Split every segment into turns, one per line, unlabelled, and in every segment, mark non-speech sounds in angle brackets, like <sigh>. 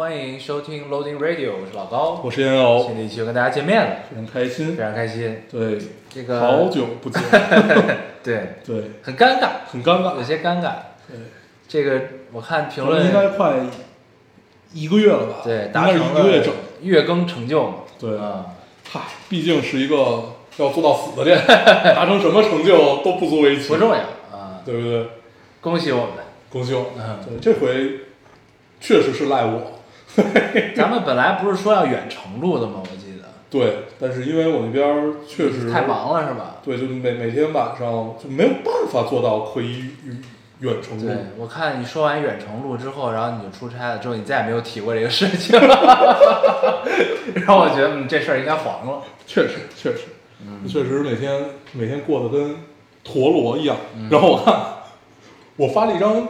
欢迎收听 Loading Radio，我是老高，
我是烟偶，
新的一期又跟大家见面了，
非常开心
非。常开心。
对，
这个
好久不见，<laughs>
对，
对，
很尴尬，
很尴尬
有。些尴尬。
对，
这个我看评
论应该，快一个月了吧？
对，达成
一个月整。
月更成就嘛。
对
啊，
嗨，毕竟是一个要做到死的店，<laughs> 达成什么成就都不足为奇，
不重要啊，
对不对？
恭喜我们。
恭喜我们。
嗯
对，这回确实是赖我。<laughs>
咱们本来不是说要远程录的吗？我记得。
对，但是因为我那边确实
太，忙了是吧？
对，就每每天晚上就没有办法做到可以远远程录
对。，我看你说完远程录之后，然后你就出差了，之后你再也没有提过这个事情了，<laughs> 让我觉得嗯这事儿应该黄了。
确实，确实，
嗯
确实每天每天过得跟陀螺一样。
嗯
然后我看我发了一张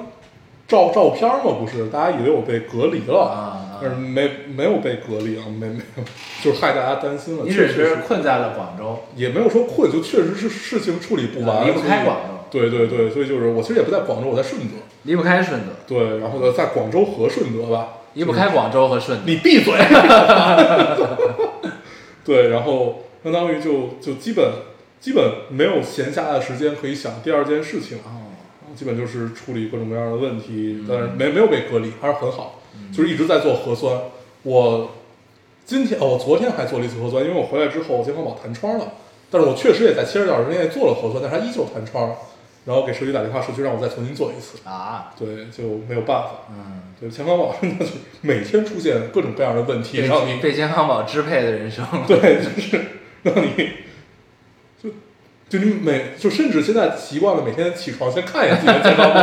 照照片嘛，不是，大家以为我被隔离了，
啊
但是没没有被隔离啊，没没有，就是害大家担心了。
你只
确实
是困在了广州，
也没有说困，就确实是事情处理不完，
离不开广州
对对对，所以就是我其实也不在广州，我在顺德。
离不开顺德，
对，然后呢，在广州和顺德吧，
离不开广州和顺德。
你闭嘴。<laughs> 对，然后相当于就就基本基本没有闲暇的时间可以想第二件事情，
啊，
基本就是处理各种各样的问题
嗯，
但是没没有被隔离，还是很好，就是一直在做核酸。我今天哦，我昨天还做了一次核酸，因为我回来之后健康宝弹窗了，但是我确实也在七十小时之内做了核酸，但是它依旧弹窗，然后给社区打电话，社区让我再重新做一次，
啊，
对，就没有办法。
嗯，
对，健康宝真的是每天出现各种各样的问题，让你
被被健康宝支配的人生。
对，就是让你就就你每就甚至现在习惯了每天起床先看一眼自己的健康宝，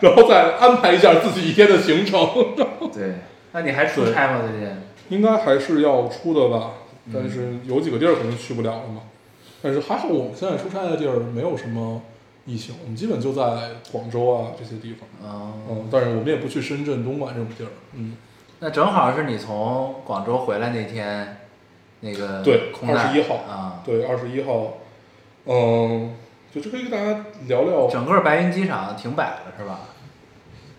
然后再安排一下自己一天的行程。<laughs>
对，那你还出差吗？最近？
应该还是要出的吧，
嗯
但是有几个地儿可能去不了了嘛。但是还好我们现在出差的地儿没有什么疫情，我们基本就在广州啊这些地方。
哦，
嗯，但是我们也不去深圳、东莞这种地儿。嗯，
那正好是你从广州回来那天，那个
对
空难
21号
啊，
对，二十一号，嗯，就这可以跟大家聊聊
整个白云机场停摆了是吧？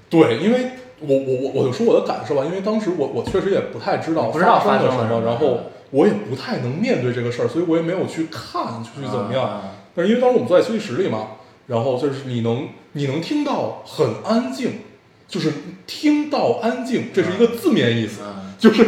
对，因为我我我我就说我的感受吧，因为当时我我确实也不太知道
不知道
发生了什么，然后我也不太能面对这个事儿，所以我也没有去看去怎么样。
啊
但是因为当时我们坐在休息室里嘛，然后就是你能你能听到很安静，就是听到安静，这是一个字面意思，
嗯，
就是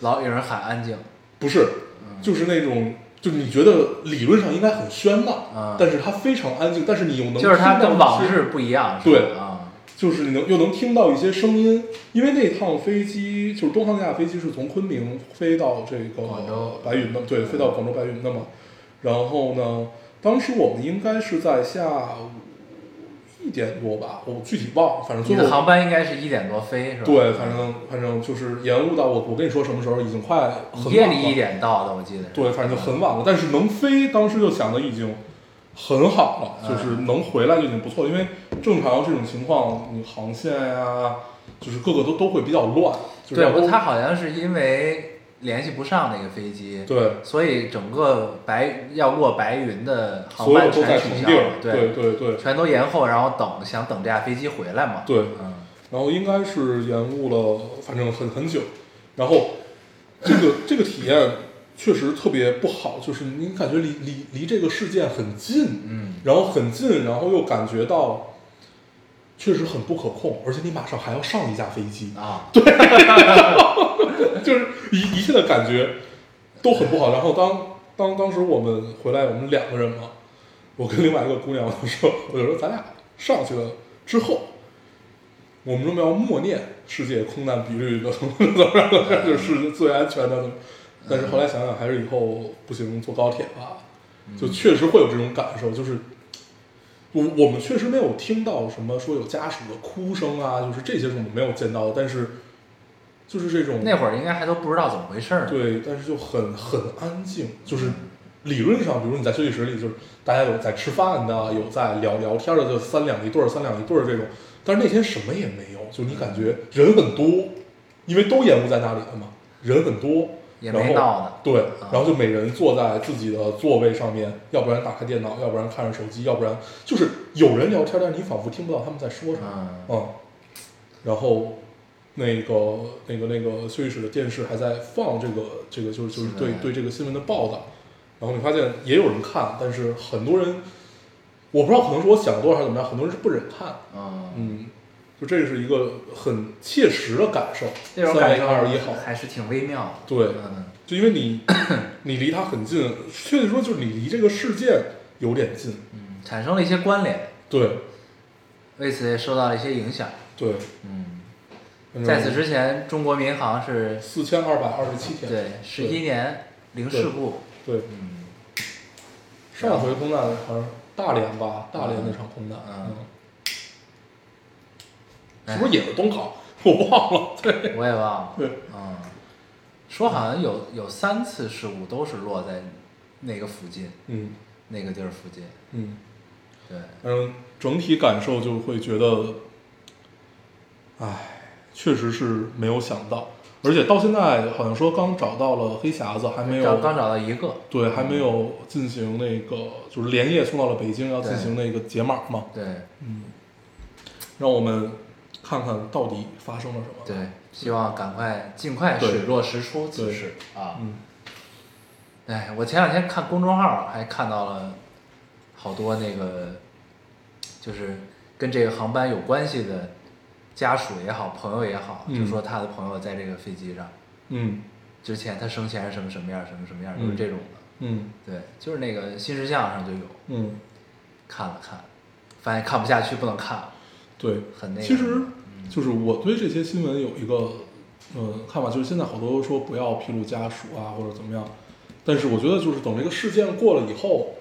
老有人喊安静，
不是
嗯
就是那种。就是你觉得理论上应该很喧闹，
嗯
但是它非常安静，但是你又能
就是它跟往日不一样，
对
啊，
就是你能又能听到一些声音，因为那趟飞机就是东航那架飞机是从昆明飞到这个
广州。
白云的，对，飞到广州白云的嘛。然后呢，当时我们应该是在下午一点多吧，我具体忘了，反正最后
你的航班应该是一点多飞是吧？
对，反正反正就是延误到我我跟你说什么时候，已经快很晚了
夜里一点到的，我记得是。
对，反正就很晚了，但是能飞，当时就想的已经很好了，就是能回来就已经不错了。因为正常这种情况，你航线呀、就是各个都都会比较乱。就是
对，他好像是因为联系不上那个飞机，
对，
所以整个白要落白云的航班全取消了，，
对对对
全都延后，然后等想等这架飞机回来嘛。
对。
嗯，
然后应该是延误了，反正很很久。然后这个这个体验确实特别不好，就是你感觉离离离这个事件很近，
嗯，
然后很近，然后又感觉到确实很不可控，而且你马上还要上一架飞机，
啊，对 <laughs>
就是一一切的感觉都很不好。然后当当当时我们回来，我们两个人嘛，我跟另外一个姑娘我说，我就说咱俩上去了之后，我们说我们要默念世界空难比率的怎么怎么样的，就是最安全的。但是后来想想，还是以后不行，坐高铁吧。就确实会有这种感受，就是我我们确实没有听到什么说有家属的哭声啊，就是这些是我们没有见到的，但是就是这种
那会儿应该还都不知道怎么回事儿。
对，但是就很很安静，就是理论上，比如你在休息室里，就是大家有在吃饭的，有在聊聊天的，就三两一对儿、三两一对儿这种。但是那天什么也没有，就你感觉人很多，因为都延误在那里的嘛，人很多，
也
然后
没闹呢
对
啊，
然后就每人坐在自己的座位上面，要不然打开电脑，要不然看着手机，要不然就是有人聊天，但是你仿佛听不到他们在说什么。
嗯。
嗯，然后那个那个那个休息室的电视还在放这个这个就是就是对对这个新闻的报道，然后你发现也有人看，但是很多人我不知道可能是我想多了还是怎么样，很多人是不忍看，
嗯，
嗯，就这是一个很切实的感受。
这种
三月
感受
二十一号，
还是挺微妙的。
对
嗯
就因为你你离它很近，确切说就是你离这个世界有点近，
嗯，产生了一些关联，
对
为此也受到了一些影响。
对，
嗯，在此之前，中国民航是
四千二百二十七天，
对十一年零事故。
对。
嗯，
上回空难好像大连吧，大连那场空难，
嗯
嗯，是不是也是东航？<laughs> 我忘了。对，
我也忘了。
对，
嗯，说好像有有三次事故都是落在那个附近，
嗯
那个地儿附近。
嗯，
对，
反正整体感受就会觉得，唉，确实是没有想到，而且到现在好像说刚找到了黑匣子，还没有
刚刚找到一个。
对，还没有进行那个，就是连夜送到了北京，要进行那个解码嘛。
对
嗯，让我们看看到底发生了什么。
对，希望赶快尽快水落石出此
对。
事啊。
嗯。
哎，我前两天看公众号还看到了好多那个，就是跟这个航班有关系的家属也好，朋友也好，
嗯。
就说他的朋友在这个飞机上，
嗯。
之前他生前是什么什么样，什么什么样儿，都是
嗯。
这种的。
嗯。
对，就是那个新事项上就有，
嗯，
看了看，发现看不下去，不能看了，
对。
很那个。
其实
嗯
就是我对这些新闻有一个呃看法，就是现在好多说不要披露家属啊或者怎么样，但是我觉得就是等这个事件过了以后，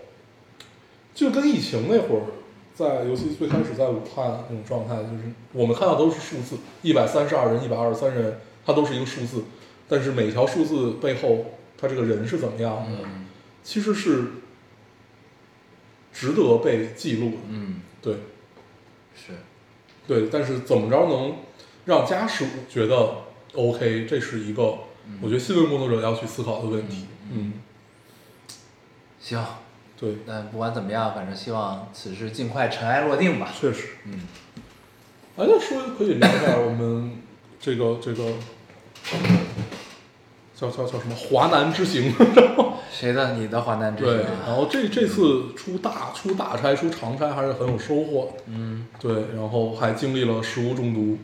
就跟疫情那会儿，在尤其最开始在武汉那种状态，就是我们看到都是数字，一百三十二人、一百二十三人，它都是一个数字，但是每条数字背后，他这个人是怎么样的，
嗯
其实是值得被记录的。
嗯，
对，
是，
对，但是怎么着能让家属觉得 OK，这是一个我觉得新闻工作者要去思考的问题。嗯，
行。
对，
那不管怎么样，反正希望此事尽快尘埃落定吧。
确实。
嗯，
哎，那说可以聊一下我们这个这个叫叫叫什么华南之行，<laughs>
谁的？你的华南之
对
行，啊？
然后这这次出大出大差出长差还是很有收获的。
嗯，
对，然后还经历了食物中毒，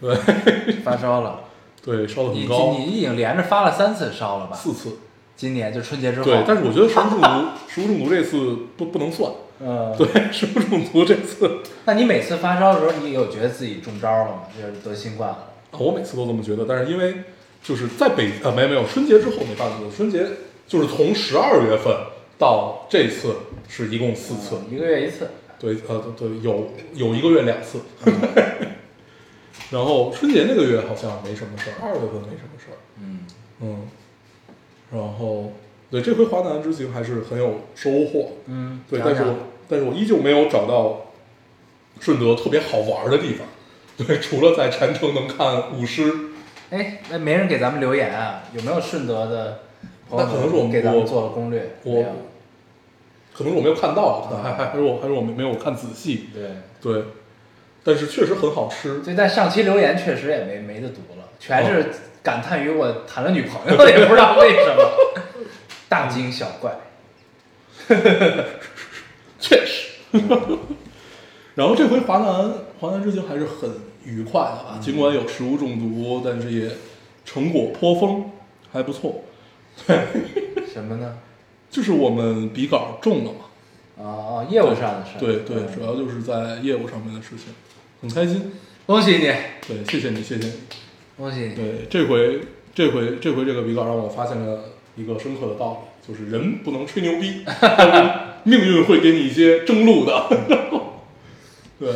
对 <laughs>
发烧了。<laughs>
对，烧得
你
很高，
你已经连着发了三次烧了吧？
四次。
今年就春节之后。
对，但是我觉得食物中毒，食物中毒这次不不能算。
嗯，
对，食物中毒这次，<laughs>
那你每次发烧的时候，你有觉得自己中招了吗？就是得新冠了。
啊我每次都这么觉得，但是因为就是在北啊，没有没有，春节之后没发生过，春节就是从十二月份到这次是一共四次，
一个月一次。
对，呃，对，有有一个月两次，<laughs> 然后春节那个月好像没什么事儿，二月份没什么事儿，
嗯，
嗯，然后对这回华南之行还是很有收获，
嗯，
对，但是我但是我依旧没有找到顺德特别好玩的地方，对，除了在禅城能看舞狮，
哎，那没人给咱们留言啊？有没有顺德的
那可能是我们
给咱做了攻略？
我可能是我没有看到，可能还还还是我还是我没没有看仔细，
对，
对，但是确实很好吃，
所以但上期留言确实也没没得读了，全
哦
是感叹于我谈了女朋友，也不知道为什么，<laughs> 大惊小怪。<laughs>
确实。<laughs> 然后这回华南华南之行还是很愉快的啊，尽管有食物中毒，但是也成果颇丰，还不错。<laughs>
什么呢？
就是我们笔稿中了嘛，
哦哦，业务上的事。
对对，
嗯
主要就是在业务上面的事情，很开心。
恭喜你，
对，谢谢你，谢谢你。
恭喜你。
对，这回这回这回这个笔稿让我发现了一个深刻的道理，就是人不能吹牛逼，<laughs> 命运会给你一些正路的。<laughs> 对，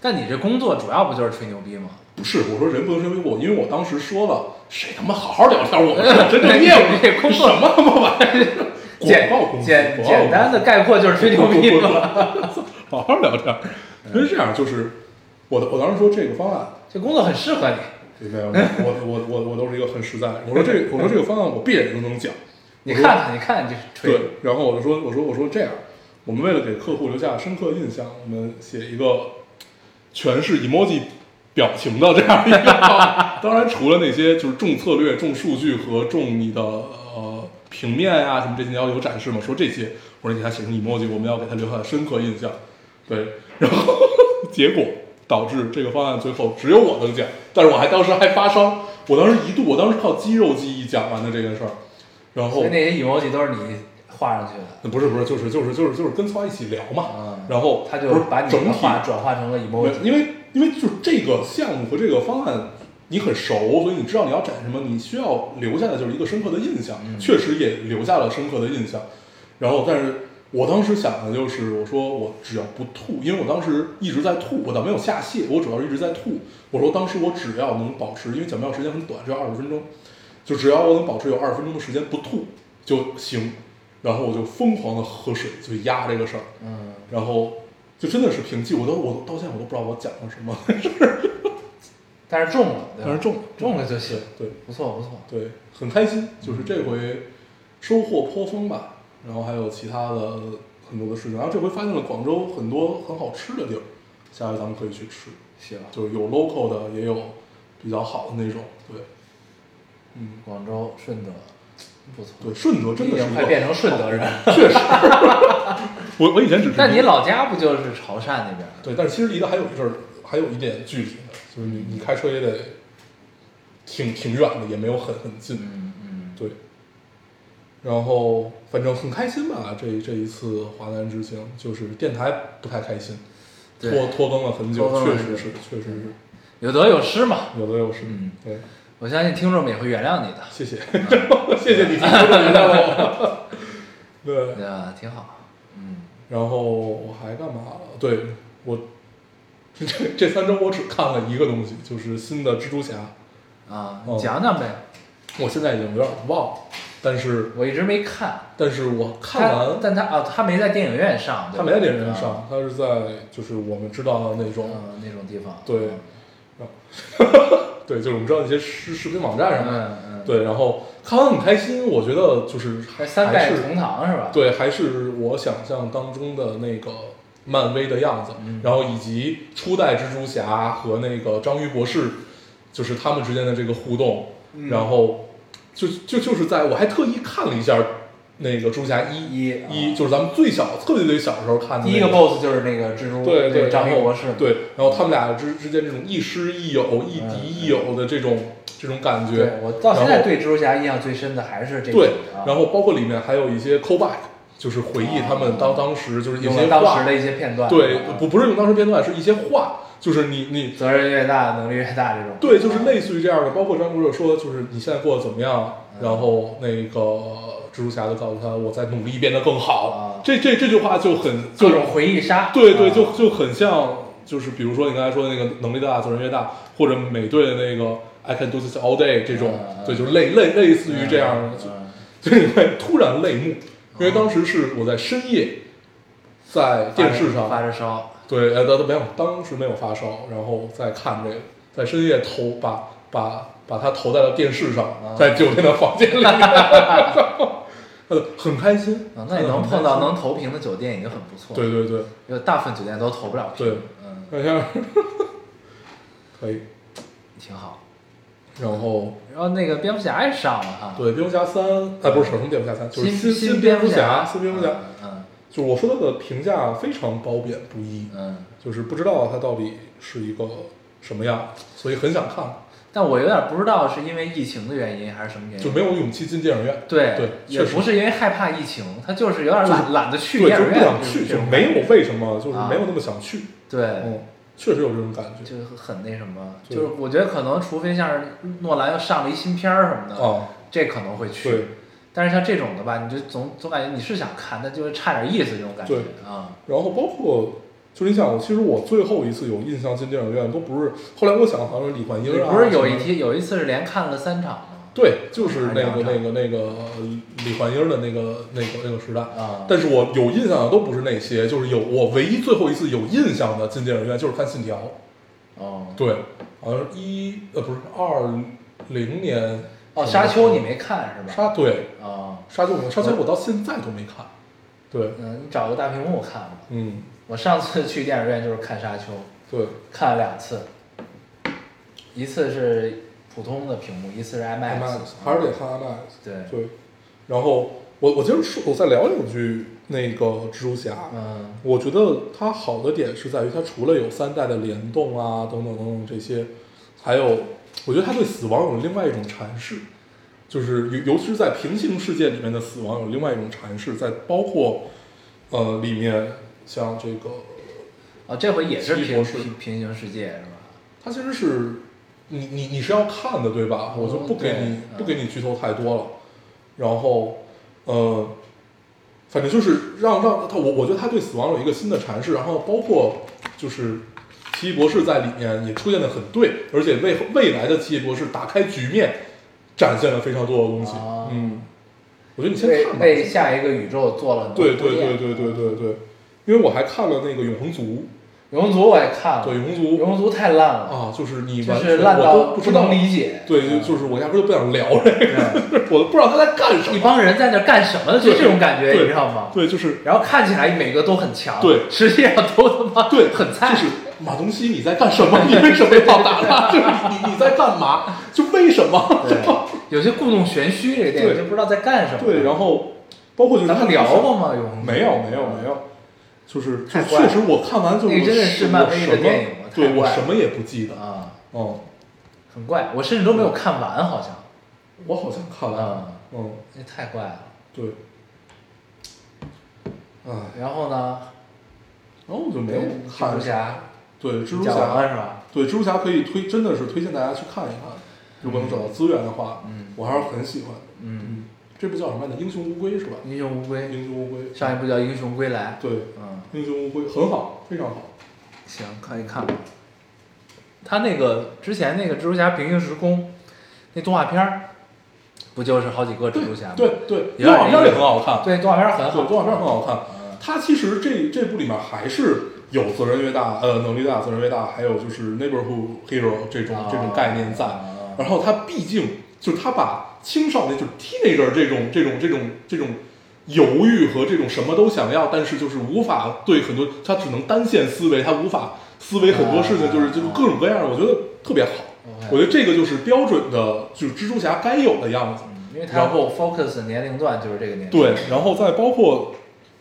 但你这工作主要不就是吹牛逼吗？
不是我说人不能吹牛逼，我因为我当时说了，谁他妈好好聊天，我们是真正业务，
这工作
什么他妈玩意儿，<laughs>
简
广告公司
简简单的概括就是吹牛逼
不不
嘛。
好好聊天儿。因为这样就是我的我当时说这个方案，
这工作很适合你，
对没有，我我我我都是一个很实在的。我说这我说这个方案我闭着眼都能讲。<laughs>
你看看，你看你这吹
对，然后我就说，我说我说这样，我们为了给客户留下深刻印象，我们写一个全是 emoji 表情的这样一个。<laughs> 当然，除了那些就是重策略、重数据和重你的呃平面啊、什么这些你要有展示嘛，说这些，我说你给他写成 emoji，我们要给他留下深刻印象。对，<laughs> 然后结果导致这个方案最后只有我能讲，但是我还当时还发烧，我当时一度我当时靠肌肉记忆讲完的这件事儿，然后
所以那些 emoji 都是你画上去的，
不是不是，就是就是就是就是跟曹一起聊嘛，
嗯
然后
他就把你
整体
转化成了 emoji。
因为因为就是这个项目和这个方案你很熟，所以你知道你要展什么，你需要留下的就是一个深刻的印象，
嗯
确实也留下了深刻的印象。然后，但是我当时想的就是，我说我只要不吐，因为我当时一直在吐，我倒没有下泻，我主要是一直在吐。我说当时我只要能保持，因为讲庙时间很短，只有二十分钟，就只要我能保持有二十分钟的时间不吐就行。然后我就疯狂的喝水，就压这个事儿。
嗯，
然后就真的是平记，我都我到现在我都不知道我讲了什么，<laughs>
但是中了，
但是中了
中了就行，
对。
不错不错。
对，很开心，就是这回收获颇丰吧。然后还有其他的很多的事情，然后这回发现了广州很多很好吃的地儿，下回咱们可以去吃，
行，
就是有 local 的，也有比较好的那种。对，嗯，
广州顺德不错。
对，顺德真的是
快变成顺德人。
确实，我我以前只是
但你老家不就是潮汕那边？
对，但是其实离得还有一阵儿，还有一点距离的，就是你你开车也得挺挺远的，也没有很很近。
嗯嗯，
对，然后反正很开心吧，这这一次华南之行，就是电台不太开心，拖拖更了很久，
拖更了很久
确实是，确实是
有得有失嘛。
有得有失。
嗯
对，
我相信听众们也会原谅你的，
谢谢，<laughs> 谢谢你原谅我。<laughs> 对，
对吧？挺好。嗯，
然后我还干嘛了？对我这这三周我只看了一个东西，就是新的蜘蛛侠，
啊，
哦
讲讲呗。
我现在已经有点忘了，但是
我一直没看，
但是我看
他
完，
但他啊，他没在电影院上，
他没在电影院
啊
上，他是在就是我们知道的那种。
嗯，那种地方。
对 <laughs> 对，就是我们知道一些视视频网站上面，
嗯嗯，
对，然后看完很开心，我觉得就是
还三代同堂是吧？
对，还是我想象当中的那个漫威的样子，
嗯
然后以及初代蜘蛛侠和那个章鱼博士，就是他们之间的这个互动，
嗯
然后就就就是在我还特意看了一下那个蜘蛛侠一
一
一，就是咱们最小特别特别小的时候看的、那
第一个 BOSS 就是那个蜘蛛，
对对，
那个章鱼博士，
对，然后他们俩之之间这种亦师亦友、亦
嗯
敌亦友的这种这种感觉，
对我到现在对蜘蛛侠印象最深的还是这个，对
然后包括里面还有一些 callback，就是回忆他们当当时就是一些
当时的，一些片段，
对
啊，
不不是用当时片段，是一些话，就是你你
责任越大，能力越大这种，
对，就是类似于这样的，包括张博士说，就是你现在过得怎么样，
嗯。
然后那个蜘蛛侠就告诉他，我在努力变得更好
啊，
这这这句话就很就
各种回忆杀，
对对，
啊。
就就很像，就是比如说你刚才说的那个能力大责任越大，或者美队的那个 I can do this all day 这种对，就类类类似于这样的，就 <laughs> 突然泪目，因为当时是我在深夜，在电视上
发着烧，
对，呃，都没有，当时没有发烧，然后再看这个，在深夜投把把把它投在了电视上，
啊
在酒店的房间里面，<laughs> 呃，很开心。
啊，那你能碰到能投屏的酒店已经很不错，
对，对对，
因为大部分酒店都投不了屏，
对。
嗯，
那像 <laughs> 可以，
挺好。
然后。
然后那个蝙蝠侠也上了哈，
对蝙蝠侠三，哎，不是什么蝙蝠侠三，就是
新
新
蝙
蝠
侠，
新蝙蝠侠，
嗯
就我说他的评价非常褒贬不一，
嗯。嗯。
就是不知道它到底是一个什么样，所以很想看，
但我有点不知道是因为疫情的原因还是什么原因，
就没有勇气进电影院。
对
对
也不是因为害怕疫情，他就是有点
就是
懒懒得去，电影院，
就不想去，
就是这种
就没有为什么，就是
啊
没有那么想去。
对，
嗯，确实有这种感觉。
就是很那什么，就是我觉得可能除非像是诺兰又上了一新片儿什么的，
啊，
这可能会去。
对
但是像这种的吧，你就总总感觉你是想看，但就是差点意思这种感觉
对
啊。
然后包括，就是你想，我其实我最后一次有印象进电影院都不是，后来我想好像是李焕英啊，
不是有一天有一次是连看了三场吗？
对，就是那个那个那个李焕英的那个那个那个时代。
啊，
但是我有印象的都不是那些，就是有我唯一最后一次有印象的进电影院就是看《信条》，
哦
对，好像一呃不是二零年
哦，沙丘你没看是吧？
沙对
啊，
沙丘没沙丘我到现在都没看，对，
嗯，你找个大屏幕看吧。
嗯
我上次去电影院就是看沙丘，
对，
看了两次，一次是普通的屏幕，一次是
IMAX，IMAX 还是得看 IMAX，
对，
对，然后我我今儿说，我再聊两句那个蜘蛛侠，
嗯。
我觉得它好的点是在于它除了有三代的联动啊等等等等这些，还有我觉得它对死亡有另外一种阐释，就是尤尤其是在平行世界里面的死亡有另外一种阐释，在包括呃里面像这个，
啊，这回也是平
奇异博士
平平行世界是吧？
它其实是你你你是要看的对吧？我就不给你
嗯
不给你剧透太多了，然后呃，反正就是让让他我我觉得他对死亡有一个新的阐释，然后包括就是奇异博士在里面也出现的很对，而且为未来的奇异博士打开局面，展现了非常多的东西。
啊
嗯，我觉得你先
为
看吧。
为下一个宇宙做了很多
对对
铺垫
对对对对对，因为我还看了那个永恒族，
永恒族我也看了，
对永恒族
永恒族太烂了，
啊，就是你
就
完全
烂到
都不知道
能理解。
对，就
嗯
就是我压根儿就不想聊这个，
对
我都不知道他在干什么。
一帮人在那干什么？就
对
这种感觉，
对
你知道吗？
对，就是
然后看起来每个都很强，
对
实际上都他妈
对，
很菜，
就是马东锡你在干什么？你为什么要打他？就是你你在干嘛？就为什么？
对，有些故弄玄虚，这个电影
对
就不知道在干什么。
对，然后包括就是
咱们聊过吗？永恒族
没有没有没有，就是就
太
确实我看完就
那个真的是
我
漫威的
什么
电影了太
对我什么也不记得。
啊，
嗯，
很怪，我甚至都没有看完，好像。
我好像看完。
了，
嗯，
那太怪了。
对。嗯，
然后呢？
然后我就没有看
蜘蛛侠
对蜘蛛侠，
是吧？
对蜘蛛侠可以推，真的是推荐大家去看一看。如果能找到资源的话，
嗯
我还是很喜欢的。
嗯，
嗯，这部叫什么来着？英雄无归是吧？
英雄无归，
英雄无归。
上一部叫《英雄归来》。
对，
嗯，
英雄无悔很好，非常好。
行，可以看吧。他那个之前那个蜘蛛侠平行时空那动画片儿，不就是好几个蜘蛛侠吗？
对对，动画片也很好看。
对，动画片儿很
对，
好。
动画片很好看。
嗯
它其实这这部里面还是有责任越大，呃，能力大，责任越大，还有就是 neighborhood hero 这种、这种概念在。
啊
然后他毕竟就是它把青少年就是 teenager 这种这种这种这种犹豫和这种什么都想要，但是就是无法对很多，他只能单线思维，他无法思维很多事情，就是就是各种各样的，我觉得特别好。我觉得这个就是标准的，就是蜘蛛侠该有的样子。然后
focus 年龄段就是这个年龄。
对，然后再包括，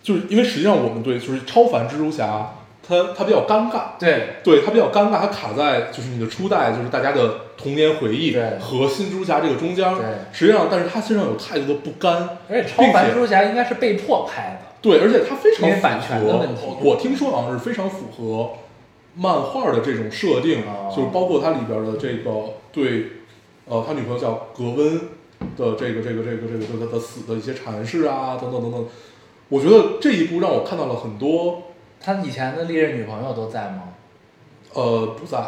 就是因为实际上我们对就是超凡蜘蛛侠，它它比较尴尬，
对
对它比较尴尬，它卡在就是你的初代就是大家的童年回忆
对
和新蜘蛛侠这个中间。
对
实际上，但是他身上有太多的不甘，
而且超凡蜘蛛侠应该是被迫拍的。
对，而且他非常符合
权的问题
我我听说好像是非常符合漫画的这种设定，
哦
就是包括它里边的这个对，呃，他女朋友叫格温的这个这个这个这个对他的死的一些阐释啊，等等等等。我觉得这一部让我看到了很多，
他以前的历任女朋友都在吗？
呃，不在，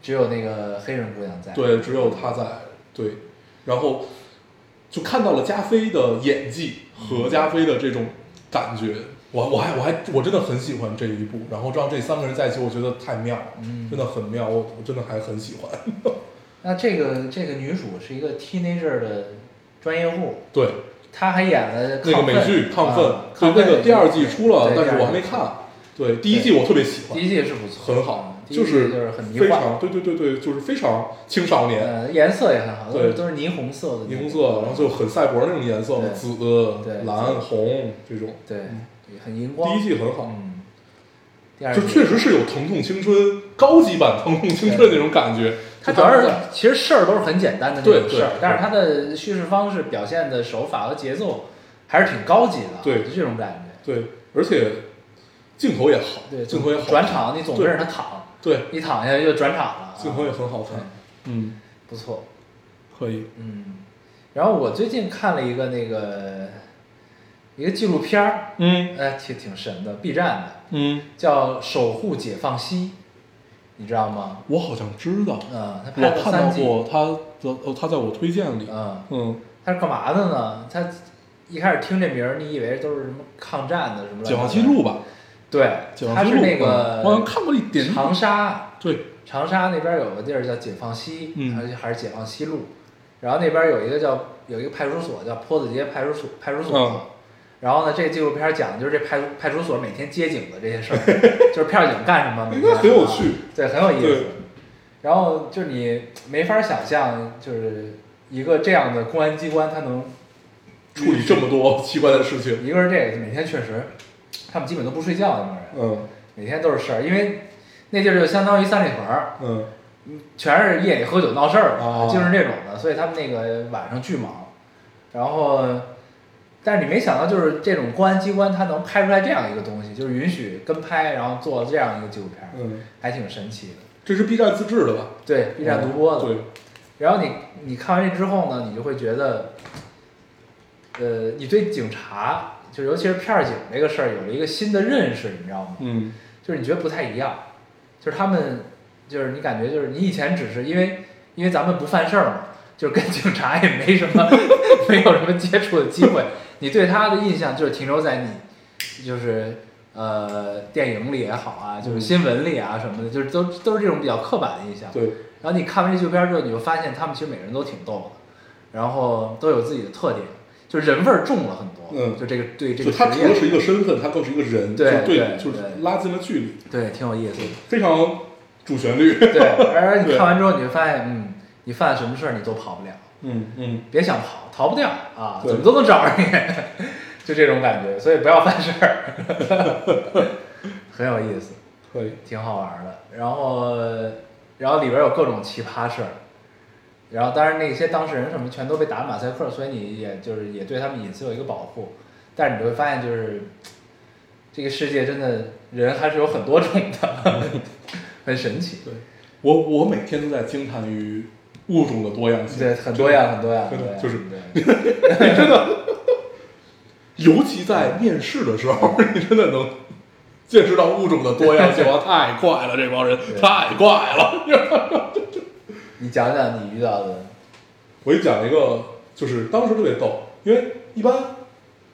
只有那个黑人姑娘在。
对，只有他在，对，然后就看到了加菲的演技和加菲的这种感觉，我我还我还我真的很喜欢这一部，然后让这三个人在一起，我觉得太妙了，
嗯
真的很妙，我我真的还很喜欢。<laughs>
那这个这个女主是一个 teenager 的专业户，
对，
她还演了
那个美剧《亢奋》
啊
对，那个第二季出了，但是我还没看。对，第一季我特别喜欢
第，一季是不错，
很好，
就
是
就是很迷幻，
非常对对对对，就是非常青少年，
呃，颜色也很好，都是
对
都是霓虹色的，
霓虹色，然后就很赛博那种颜色嘛，紫、蓝、红这种。
对，很荧光。
第一季很好，
嗯，第二
就
季
确实是有疼痛青春高级版疼痛青春那种感觉。
它主要是其实事儿都是很简单的那种事儿，但是它的叙事方式、表现的手法和节奏还是挺高级的，
对
就这种感觉。
对，而且镜头也好，
对，
镜头也好，
转场你总跟着他躺，
对，
一躺下就转场了，
镜头也很好看，嗯，
不错。
可以，
嗯，然后我最近看了一个那个一个纪录片儿，
嗯。
哎，挺挺神的，B 站的，
嗯。
叫《守护解放西》，你知道吗？
我好像知道，
嗯，他拍
我看到
了三季，
过他的，哦，他在我推荐里，
嗯，
嗯，
他是干嘛的呢？他一开始听这名儿，你以为都是什么抗战的什么？
解放西路。吧，
对，
解放西路，
他是那
嗯我好像
个
看过一点，
长沙，
对，
长沙那边有个地儿叫解放西，
嗯
还是还是解放西路，然后那边有一个叫有一个派出所叫坡子街派出所派出所，
嗯。
然后呢，这纪录片讲的就是这派出派出所每天接警的这些事儿，<laughs> 就是片儿警干什么，
应该很有趣，
对，很有意思
对。
然后就是你没法想象，就是一个这样的公安机关，它能
处理这么多奇怪的事情，
一个是这个，每天确实，他们基本都不睡觉，那帮人
嗯。
每天都是事儿，因为那地儿就相当于三里屯儿，
嗯。
全是夜里喝酒闹事儿的，
哦。
就是这种的，所以他们那个晚上巨忙。然后，但是你没想到，就是这种公安机关他能拍出来这样一个东西，就是允许跟拍，然后做这样一个纪录片儿，
嗯，
还挺神奇的。
这是 B 站自制的吧？
对，B 站独播的。
对，
然后你你看完这之后呢，你就会觉得，呃，你对警察，就尤其是片儿警这个事儿，有了一个新的认识，你知道吗？
嗯
就是你觉得不太一样，就是他们，就是你感觉就是你以前只是因为因为咱们不犯事儿嘛，就是跟警察也没什么 <laughs> 没有什么接触的机会，你对他的印象就是停留在你就是呃电影里也好啊，就是新闻里啊什么的，就是都都是这种比较刻板的印象。
对，
然后你看完这纪录片之后，你就发现他们其实每个人都挺逗的，然后都有自己的特点，就是人味儿重了很多。
嗯。
就这个对这个
他除了是一个身份，他更是一个人，
对
就对，
对
就是拉近了距离，
对挺有意思的。
非常主旋律，
对，而 <laughs> 你看完之后，你会发现，嗯，你犯什么事儿你都跑不了，
嗯嗯，
别想跑，逃不掉啊，怎么都能找着你，<laughs> 就这种感觉，所以不要犯事儿，<laughs> 很有意思，
可以，
挺好玩儿的。然后，然后里边有各种奇葩事儿，然后当然那些当事人什么全都被打了马赛克，所以你也就是也对他们隐私有一个保护，但是你就会发现就是。这个世界真的人还是有很多种的，<laughs> 很神奇。
对我我每天都在惊叹于物种的多样性，
对，很多样，很多样，
真的
很多样
就是
对 <laughs>
尤其在面试的时候，<laughs> 你真的能见识到物种的多样性，哇太快了，这帮人太快了。
你讲讲你遇到的，
我给你讲一个，就是当时特别逗，因为一般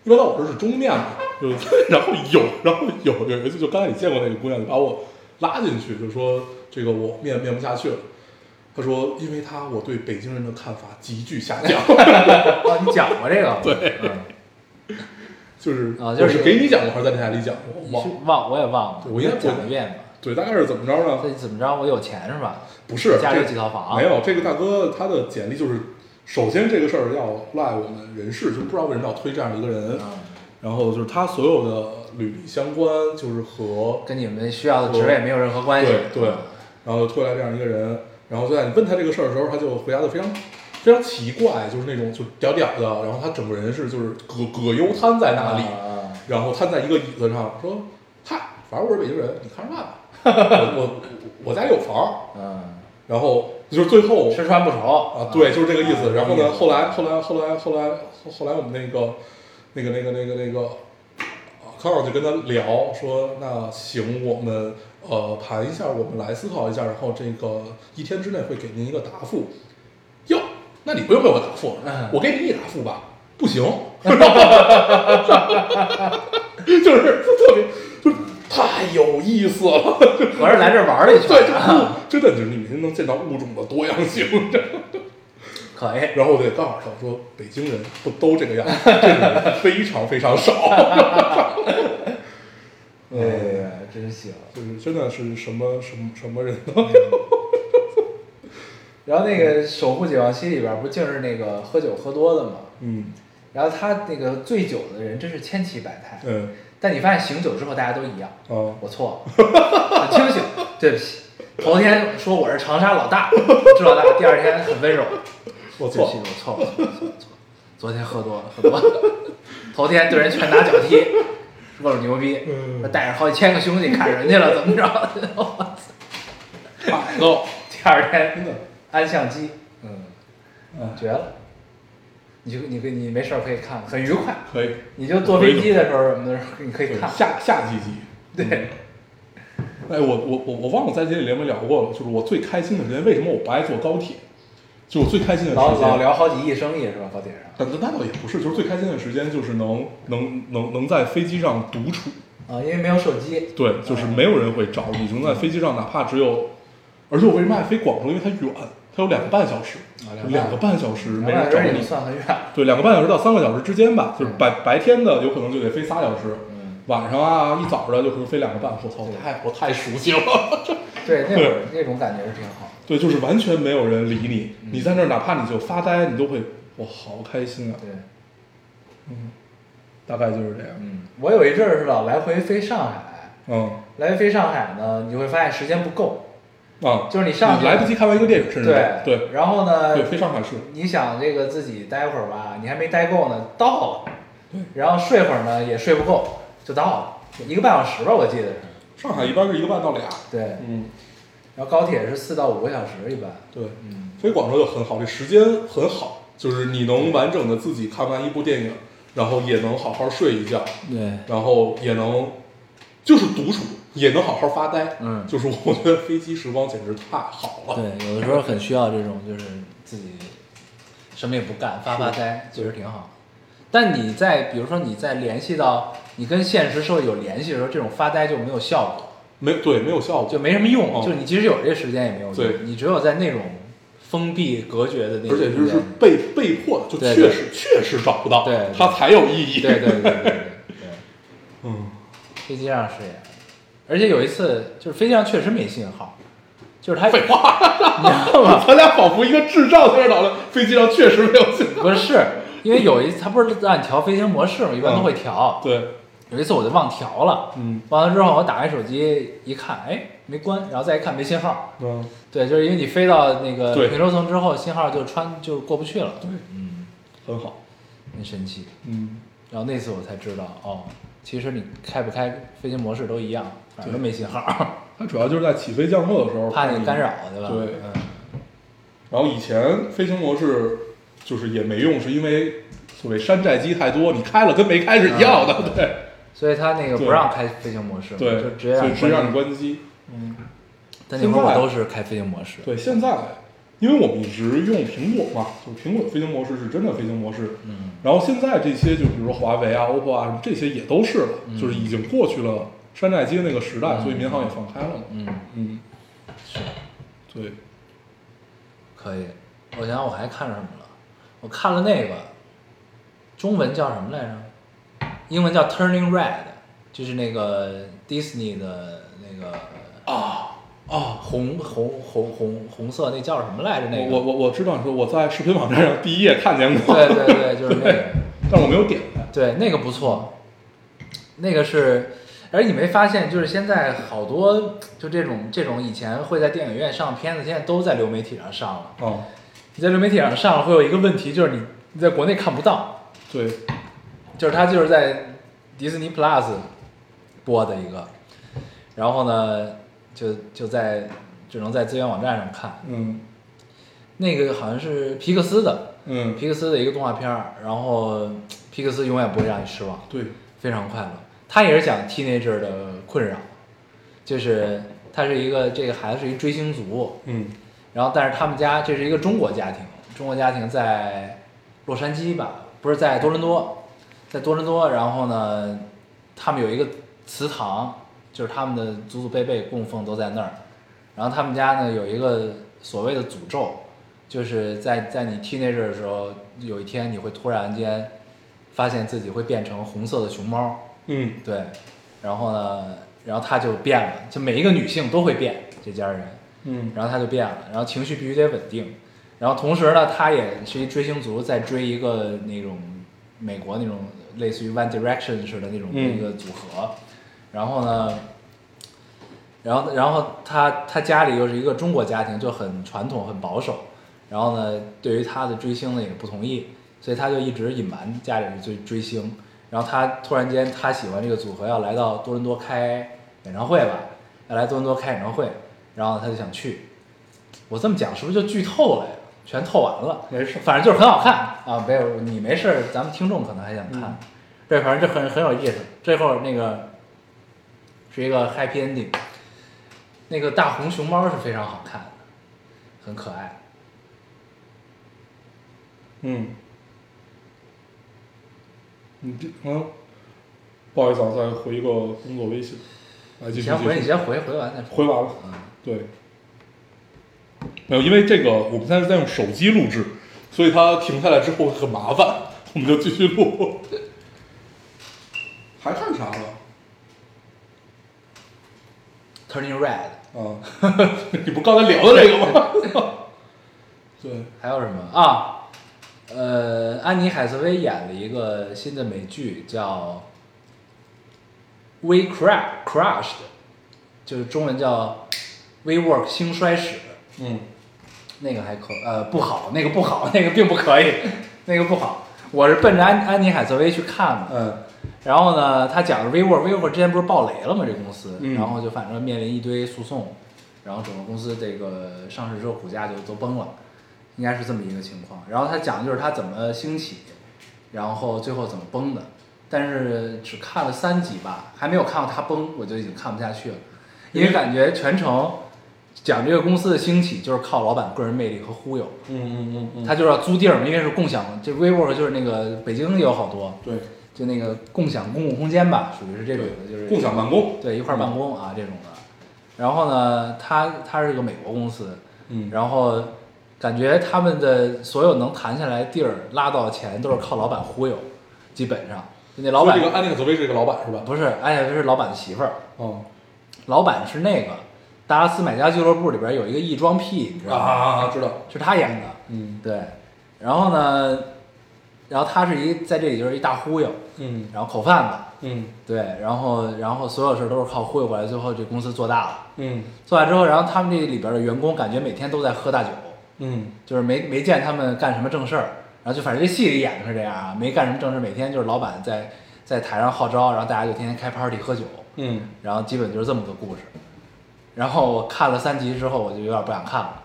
一般到我这儿是中面嘛，就 <laughs> 然后有然后有有一次就刚才你见过那个姑娘，就把我拉进去，就说这个我面面不下去了。她说，因为她我对北京人的看法急剧下降，<laughs>
哦，你讲过这个？<laughs>
对
嗯，
就是
啊就是
给你讲过还是在台里讲过？忘
忘我也忘了，
我应该
讲一遍吧。
对，大概是怎么着呢？
这怎么着？我有钱是吧？
不是
家里有
这
几套房？
没有，这个大哥他的简历就是，首先这个事儿要赖我们人事，就不知道为什么要推这样的一个人。
嗯，
然后就是他所有的履历相关，就是和，
跟你们需要的职位没有任何关系。
对对然后就推来这样一个人，然后就在你问他这个事儿的时候，他就回答的非常非常奇怪，就是那种就屌屌的，然后他整个人是就是葛葛优瘫在那里，
啊
然后瘫在一个椅子上，说：“嗨，反正我是北京人，你看着办吧，<laughs> 我我我家有房。”
嗯，
然后就是最后
吃穿不愁
啊，对，就是这个意思。
啊
然后呢，后来后来后来后来后后来我们那个那个那个那个那个啊康老就跟他聊说，那行，我们呃盘一下，我们来思考一下，然后这个一天之内会给您一个答复。哟，那你不用给我答复
嗯，
我给你一答复吧。不行，<laughs> 就是特别，就是太有意思了。<laughs>
合着来这儿玩了一圈
真的就是你每天能见到物种的多样性。
可以。
然后我得告诉他说，北京人不都这个样子，<laughs> 这种人非常非常少。<laughs>
哎呀，真行。
就是真的是什么什么什么人都有。
然后那个《守护解放西》里边儿不净是那个喝酒喝多的嘛？
嗯
然后他那个醉酒的人真是千奇百态，
嗯
但你发现醒酒之后大家都一样。
啊
我错了，很清醒，对不起。头天说我是长沙老大，知老大，第二天很温柔，<laughs>
我错，
我错了，错了，错了，昨天喝多了，喝多了。<laughs> 头天对人拳打脚踢，各种牛逼，
嗯
带着好几千个兄弟砍人去了，怎么着？<laughs> 我操
太逗，
第二天。安相机，嗯，
嗯，
绝了。你就你可以你没事儿可以看，很愉快。
可以。
你就坐飞机的时候什么的时候，你可以看。
下下几集，
对，
哎，我我我我忘了在这里聊没聊过了，就是我最开心的时间，为什么我不爱坐高铁？就我最开心的时
老老
间，
聊好几亿生意是吧？高铁上。
但那倒也不是，就是最开心的时间就是能能能能在飞机上独处，
啊，因为没有手机。
对，就是没有人会找你，能在飞机上，哪怕只有，而且我为什么爱飞广州？因为它远，它有两个半小时，
啊两个半。
小时没人找你，
算很远。
对，两个半小时到三个小时之间吧，就是
嗯
白白天的有可能就得飞仨小时，
嗯，
晚上啊一早的就可能飞两个半，我操，太我太熟悉了，<laughs>
对，那会儿那种感觉是挺好。
对，就是完全没有人理你，
嗯。
你在那儿哪怕你就发呆，你都会哇好开心啊，
对，
嗯，大概就是这样，
嗯，我有一阵儿是老来回飞上海，
嗯。
来回飞上海呢，你会发现时间不够，
啊，
就是你上去
来不及看完一个电影，甚至
对
对。
然后呢，
对，飞上海是，
你想这个自己待会儿吧，你还没待够呢，到了，然后睡会儿呢也睡不够，就到了，一个半小时吧，我记得是。
上海一般是一个半到俩，
对，
嗯，
然后高铁是四到五个小时一般。
对，
嗯，
飞广州就很好，这时间很好，就是你能完整的自己看完一部电影，然后也能好好睡一觉，
对，
然后也能就是独处，也能好好发呆，
嗯。
就是我觉得飞机时光简直太好了，
对，有的时候很需要这种，就是自己什么也不干，发发呆，其实挺好。但你在比如说你在联系到你跟现实社会有联系的时候，这种发呆就没有效果，
没对没有效果，
就没什么用。
哦
就你即使有这时间也没有用，
对。
你只有在那种封闭隔绝的那种
而且就是被被迫的，就确实确实找不到，
对对。
它才有意义，
对对对对对对。对，<laughs>
嗯，
飞机上是这样。而且有一次就是飞机上确实没信号，就是他
废话，
你知道吗？<laughs>
咱俩仿佛一个智障在这讨论，飞机上确实没有信号，
不是，因为有一次他不是让你调飞行模式吗？一般都会调。
对，
有一次我就忘调了，
嗯
完了之后我打开手机一看，哎，没关，然后再一看没信号。
嗯，
对，就是因为你飞到那个
对
平流层之后，信号就穿就过不去了。
对，
嗯，
很好，
很神奇。
嗯。
然后那次我才知道，哦，其实你开不开飞行模式都一样，反正都没信号，<laughs>
它主要就是在起飞降落的时候
怕你干扰，对吧？
对
嗯，
然后以前飞行模式就是也没用，是因为所谓山寨机太多，你开了跟没开是一样的，
嗯
对
所以它那个不让开飞行模式，
对，
就直接让你
所以直接让你
关机。嗯，但那会儿我
现在
都是开飞行模式。
对，现在因为我们一直用苹果嘛，就是苹果的飞行模式是真的飞行模式。
嗯，
然后现在这些就比如说华为啊、OPPO 啊什么这些也都是了，
嗯
就是已经过去了山寨机那个时代，
嗯
所以民航也放开了嘛。
嗯，
嗯，
是。
对，
可以，我想想我还看了什么了？我看了那个，中文叫什么来着？英文叫 Turning Red，就是那个 Disney 的那个
啊啊，
红红红红红色那叫什么来着？那个
我我我知道你说我在视频网站上第一页看见过，
对对对，就是那个，<laughs>
但我没有点开。
对那个不错，那个是。而你没发现，就是现在好多就这种这种以前会在电影院上片子，现在都在流媒体上上了。
哦，
你在流媒体上上了，会有一个问题，就是你你在国内看不到，
对，
就是它就是在迪士尼 Plus 播的一个，然后呢，就就在只能在资源网站上看。
嗯
那个好像是皮克斯的，
嗯，
皮克斯的一个动画片儿，然后皮克斯永远不会让你失望，
对，
非常快乐。他也是讲 teenager 的困扰，就是他是一个这个孩子是一追星族，
嗯
然后但是他们家这是一个中国家庭，中国家庭在洛杉矶吧，不是在多伦多，在多伦多，然后呢，他们有一个祠堂，就是他们的祖祖辈辈供奉都在那儿，然后他们家呢有一个所谓的诅咒，就是在在你 teenager 的时候，有一天你会突然间发现自己会变成红色的熊猫，
嗯。
对，然后呢，然后他就变了，就每一个女性都会变，这家人。
嗯。
然后他就变了，然后情绪必须得稳定，然后同时呢，他也是一追星族，在追一个那种美国那种类似于 One Direction 似的那种
嗯。
一个组合，然后呢，然后然后他他家里又是一个中国家庭，就很传统很保守，然后呢，对于他的追星呢也不同意，所以他就一直隐瞒家里人追追星，然后他突然间他喜欢这个组合要来到多伦多开演唱会吧，要来多伦多开演唱会，然后他就想去。我这么讲是不是就剧透了呀？全透完了，
没事
反正就是很好看啊！没有你没事，咱们听众可能还想看。
嗯
对，反正这很很有意思。最后那个是一个 happy ending，那个大红熊猫是非常好看的，很可爱。
嗯，你这嗯，不好意思啊，再回一个工作微信，来继续
你先回，你先回，回完再说。
回完了，
嗯，
对，没有，因为这个我们现在是在用手机录制，所以它停下来之后很麻烦，我们就继续录。<laughs> 还看啥了？
Turning Red，
啊，<laughs> 你不刚才聊的这个吗？<laughs> 对，
还有什么啊？呃，安妮海瑟薇演了一个新的美剧，叫《We Crash Crashed》，就是中文叫《WeWork 兴衰史》。
嗯
那个还可呃不好，那个不好，那个并不可以，那个不好。我是奔着安安妮海瑟薇去看的，
嗯
然后呢，他讲的 vivo，vivo 之前不是爆雷了吗？这公司，
嗯
然后就反正面临一堆诉讼，然后整个公司这个上市之后股价就都崩了，应该是这么一个情况。然后他讲的就是他怎么兴起，然后最后怎么崩的，但是只看了三集吧，还没有看到他崩，我就已经看不下去了，因为感觉全程讲这个公司的兴起就是靠老板个人魅力和忽悠。
嗯嗯嗯嗯，
他就是要租地儿嘛，因为是共享，这 vivo 就是那个北京也有好多，
对
就那个共享公共空间吧，属于是这种的，就是
共享办公，
对一块儿办公啊这种的。然后呢，他他是个美国公司，
嗯。
然后感觉他们的所有能谈下来地儿拉到的钱都是靠老板忽悠，基本上。就那老板
所以这个安妮海瑟薇是一个老板是吧？
不是，安海是老板的媳妇儿，
哦。
老板是那个达拉斯买家俱乐部里边有一个异装癖，你知道吗？
啊，知道，
是他演的，
嗯。
对，然后呢，然后他是一在这里就是一大忽悠，
嗯。
然后口贩子，
嗯。
对，然后然后所有事儿都是靠忽悠过来，最后这公司做大了，
嗯。
做大之后，然后他们这里边的员工感觉每天都在喝大酒，
嗯。
就是没没见他们干什么正事儿，然后就反正这戏里演的是这样啊，没干什么正事，每天就是老板在在台上号召，然后大家就天天开 party 喝酒，
嗯，
然后基本就是这么个故事。然后我看了三集之后，我就有点不想看了。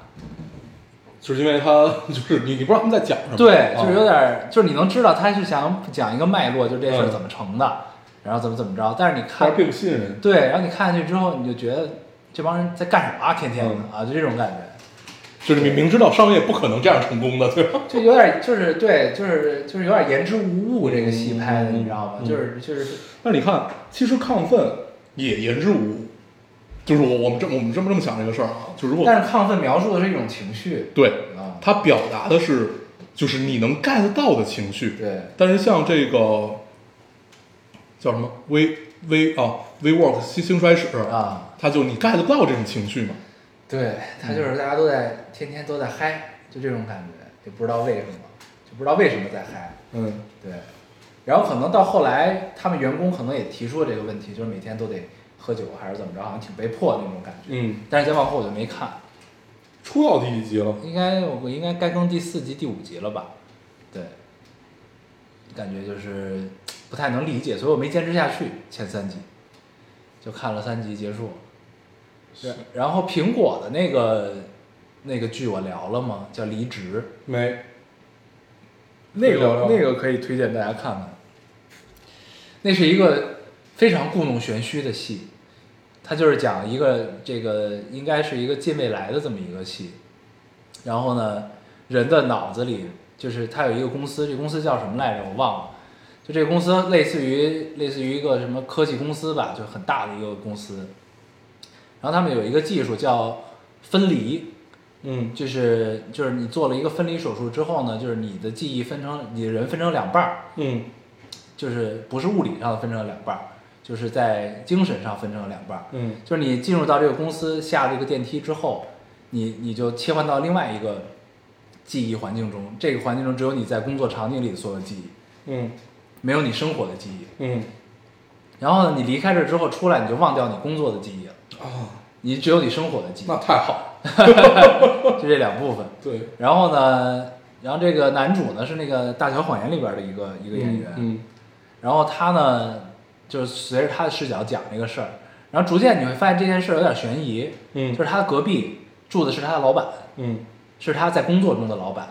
就是因为他 <laughs> 就是你你不知道他们在讲什么，
对，就是有
啊
点儿，就是你能知道他是想讲一个脉络，就这事怎么成的，然后怎么怎么着。但是你看
并不吸引人，
对，然后你看下去之后，你就觉得这帮人在干什么啊？天天的、
嗯
啊，就这种感觉，
就是你明知道商业不可能这样成功的，对吧？
就有点就是对，就是就是有点言之无物。这个戏拍的，
嗯
你知道吗？
嗯
就是就是
但是你看，其实亢奋也言之无物，就是我我们这我们这么这么想这个事儿啊，就如果
但是亢奋描述的是一种情绪
对
啊，
它表达的是就是你能 get 到的情绪，
对，
但是像这个叫什么？微微啊微 work 兴兴衰史，
啊，
它就你 get 不到这种情绪嘛，
对它就是大家都在天天都在嗨，就这种感觉，也不知道为什么，就不知道为什么在嗨。
嗯。
对，然后可能到后来，他们员工可能也提出了这个问题，就是每天都得喝酒还是怎么着，好像挺被迫那种感觉。
嗯，
但是再往后我就没看，
出到第几集了？
应该我应该该更第四集、第五集了吧？对，感觉就是不太能理解，所以我没坚持下去前三集，就看了三集结束。然然后苹果的那个那个剧我聊了吗？叫《离职》，
没，
那个那个可以推荐大家看看。那是一个非常故弄玄虚的戏，它就是讲一个这个应该是一个近未来的这么一个戏。然后呢，人的脑子里就是他有一个公司，这公司叫什么来着？我忘了。就这个公司类似于类似于一个什么科技公司吧，就很大的一个公司。然后他们有一个技术叫分离，
嗯
就是就是你做了一个分离手术之后呢，就是你的记忆分成你的人分成两半儿，
嗯
就是不是物理上的分成了两半儿，就是在精神上分成了两半儿。
嗯
就是你进入到这个公司下这个电梯之后，你你就切换到另外一个记忆环境中，这个环境中只有你在工作场景里的所有记忆，
嗯
没有你生活的记忆。
嗯
然后呢，你离开这之后出来，你就忘掉你工作的记忆了，
啊，
你只有你生活的记忆，
那太好了，<laughs>
就这两部分。<laughs>
对，
然后呢，然后这个男主呢是那个《大小谎言》里边的一个一个演员，
嗯
然后他呢就是随着他的视角讲这个事儿，然后逐渐你会发现这件事儿有点悬疑，
嗯。
就是他隔壁住的是他的老板，
嗯。
是他在工作中的老板，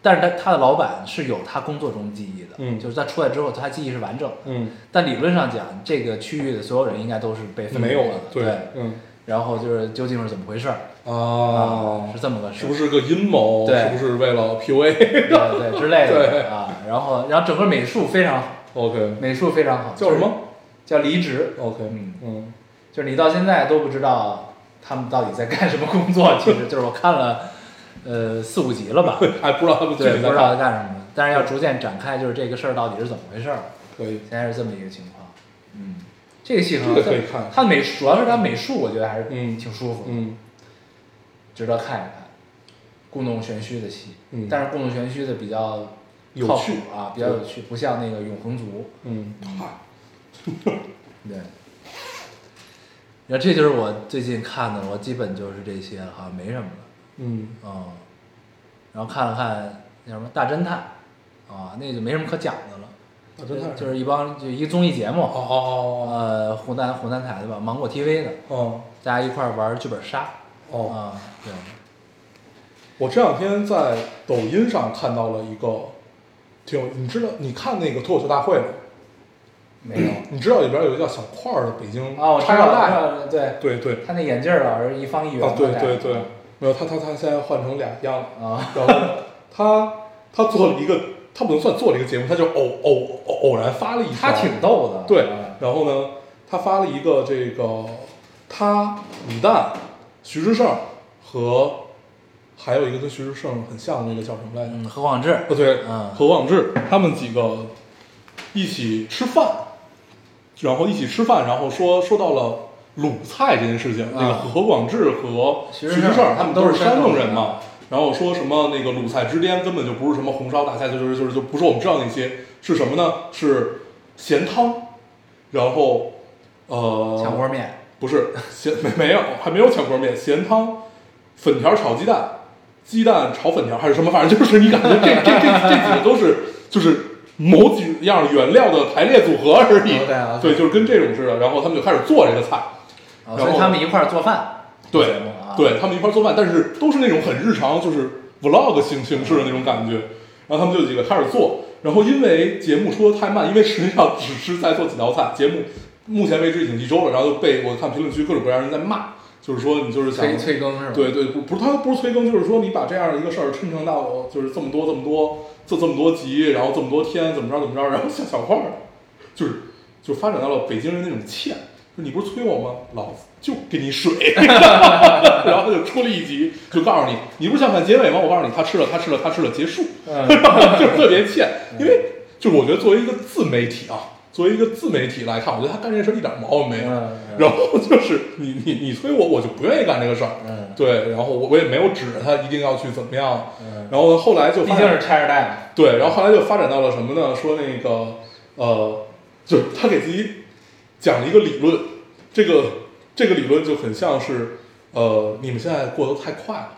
但是他他的老板是有他工作中记忆的，
嗯。
就是他出来之后他记忆是完整的，
嗯，
但理论上讲，这个区域的所有人应该都是被分
没有
的，，
对，嗯。
然后就是究竟是怎么回事儿。
啊。
是这么个事儿，
是不是个阴谋？
对。
是不是为了 PUA？
对对之类
对。
的啊，然后然后整个美术非常好
，OK，
美术非常好，
叫什么
叫离职
，？OK，
嗯
嗯
就是你到现在都不知道他们到底在干什么工作，其实就是我看了呃四五集了吧，<laughs>
还不知道他们在
不知道在
干。
什么，但是要逐渐展开，就是这个事儿到底是怎么回事儿，
可以，
现在是这么一个情况，嗯，这个戏很
可以看
它美主要是它美术，我觉得还是
嗯
挺舒服的，
嗯
值得看一看，故弄玄虚的戏，
嗯
但是故弄玄虚的比较靠谱
有趣
啊，比较有趣，不像那个永恒族，
嗯，嗨，<laughs> <laughs>
对。然后这就是我最近看的，我基本就是这些了，好像没什么了。
嗯
嗯，然后看了看那什么大侦探，啊，那就没什么可讲的了。
大侦探
就是一帮就一个综艺节目，
哦哦哦
呃，湖南湖南台的吧，芒果 TV 的，
哦哦
大家一块儿玩剧本杀。
哦，
啊，对，
我这两天在抖音上看到了一个，挺有，你知道你看那个脱口秀大会吗？
没有。<clears throat>
你知道里边有一个叫小块儿的北京
啊，我
插腰带，
我知道对，
对对
他那眼镜儿老是一方一圆
啊，对对对，没有他他他现在换成俩样了。
啊，
然后他他做了一个，他不能算做了一个节目，他就偶偶偶偶然发了一条，
他挺逗的。
对
啊，
然后呢，他发了一个这个他李诞、徐志胜和还有一个跟徐志胜很像的那个叫什么来着？
嗯，何广智，
哦对，
嗯
何广智他们几个一起吃饭，然后一起吃饭，然后说说到了鲁菜这件事情。那个
啊
何广智和徐志
胜
他们都是山东人嘛，然后说什么那个鲁菜之巅根本就不是什么红烧大菜，就是就是就不是我们知道那些，是什么呢？是咸汤，然后呃
炝锅面，
不是咸没没有还没有炝锅面，咸汤，粉条炒鸡蛋，鸡蛋炒粉条还是什么，反正就是你感觉这这这这几个都是就是某几样原料的排列组合而已。对，就是跟这种似的。然后他们就开始做这个菜，
啊，
然后
他们一块儿做饭，
对对他们一块儿做饭，但是都是那种很日常，就是 vlog 形形式的那种感觉。然后他们就几个开始做，然后因为节目出的太慢，因为实际上只是在做几道菜，节目目前为止已经一周了，然后就被我看评论区各种各样人在骂，就是说你就是想
催催更是吧？
对对，不不是他不是催更，就是说你把这样一个事儿抻成到就是这么多这么多这这么多集，然后这么多天怎么着怎么着，然后像小块儿，就是就发展到了北京人那种欠，说你不是催我吗？老子就给你水，<laughs> 然后他就出了一集，就告诉你，你不是想看结尾吗？我告诉你，他吃了，他吃了，他吃了，结束，
嗯，<laughs>
就是特别欠，因为就是我觉得作为一个自媒体啊，作为一个自媒体来看，我觉得他干这事儿一点毛病没有。然后就是你你你催我，我就不愿意干这个事儿。
嗯
对，然后我我也没有指着他一定要去怎么样。
嗯，
然后，后来就
毕竟是拆二代嘛，
对，然后后来就发展到了什么呢？说那个呃，就是他给自己讲了一个理论，这个这个理论就很像是呃，你们现在过得太快了，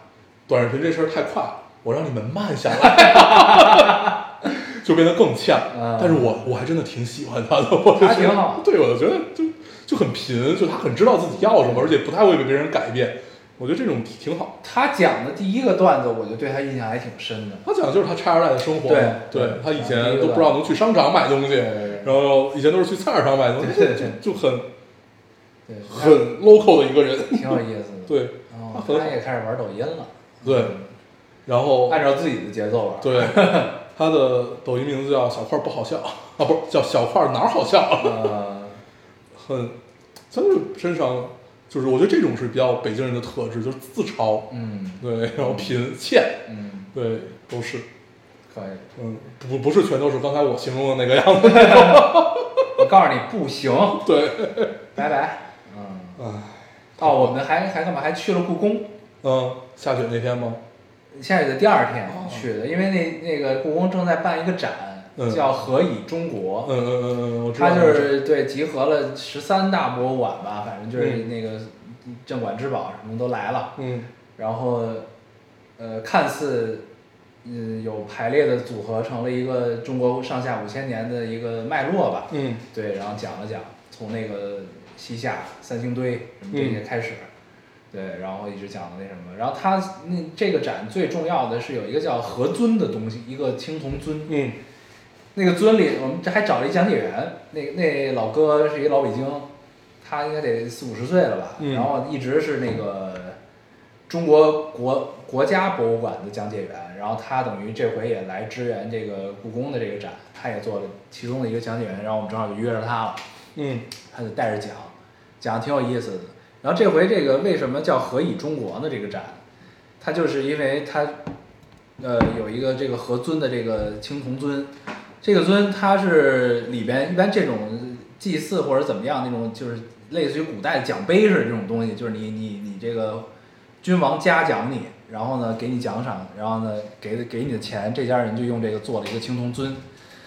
短视频这事儿太快了，我让你们慢下来，<laughs> 就变得更欠。
嗯
但是我我还真的挺喜欢他的，我就觉得
挺好 <laughs>
对，我就觉得就就很贫，就他很知道自己要什么，而且不太会被别人改变。我觉得这种挺好。
他讲的第一个段子，我就对他印象还挺深的。
他讲的就是他拆二代的生活。
对
他以前都不知道能去商场买东西，然后以前都是去菜市场买东西，就就很
对，
很 local 的一个人。
挺有意思的。<laughs>
对
哦，
他很
他也开始玩抖音了，
对，然后
按照自己的节奏玩。
对 <laughs> 他的抖音名字叫小块不 <laughs> 好笑。啊，不是叫小块哪儿好笑，
呃，
很，真的身上就是我觉得这种是比较北京人的特质，就是自嘲，
嗯。
对，然后贫欠，
嗯，
对，都是，
可以。
嗯，不不是全都是刚才我形容的那个样子，<laughs>
我告诉你不行，<laughs>
对，
拜拜。嗯，
哎，
哦，我们还还干嘛？还去了故宫。
嗯，下雪那天吗？
下雨的第二天
哦。
去的，因为那那个故宫正在办一个展，
嗯。
叫“何以中国”。
嗯嗯嗯嗯，我知道，
它就是对集合了十三大博物馆吧，反正就是
嗯。
那个镇馆之宝什么都来了，
嗯。
然后呃看似嗯有排列的组合成了一个中国上下五千年的一个脉络吧，
嗯。
对，然后讲了讲从那个西夏三星堆什么这些开始，对，然后一直讲的那什么，然后他那这个展最重要的是有一个叫何尊的东西，一个青铜尊，
嗯。
那个尊里，我们这还找了一讲解员，那那老哥是一老北京，他应该得四五十岁了吧，
嗯。
然后一直是那个中国国国家博物馆的讲解员，然后他等于这回也来支援这个故宫的这个展，他也做了其中的一个讲解员，然后我们正好就约着他了，
嗯。
他就带着讲，讲的挺有意思的。然后这回这个为什么叫何以中国呢？这个展，它就是因为它，呃，有一个这个何尊的这个青铜尊，这个尊它是里边一般这种祭祀或者怎么样那种，就是类似于古代的奖杯似的这种东西，就是你你你这个君王嘉奖你，然后呢给你奖赏，然后呢给给你的钱，这家人就用这个做了一个青铜尊，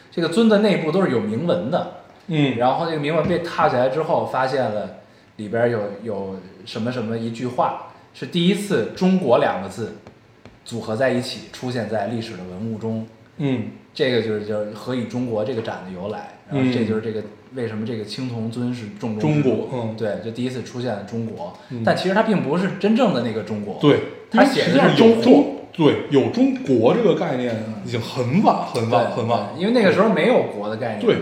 这个尊的内部都是有铭文的。
嗯，
然后这个铭文被踏下来之后，发现了里边有有什么什么一句话，是第一次“中国”两个字组合在一起出现在历史的文物中。
嗯。
这个就是就是何以中国这个展的由来，然后
嗯。
这就是这个为什么这个青铜尊是重中之重
中国嗯。
对，就第一次出现了中国，
嗯。
但其实它并不是真正的那个中国，
对，
它写的是中
实际上有中，对，有中国这个概念已经很晚很晚很晚，
因为那个时候没有国的概念，
对，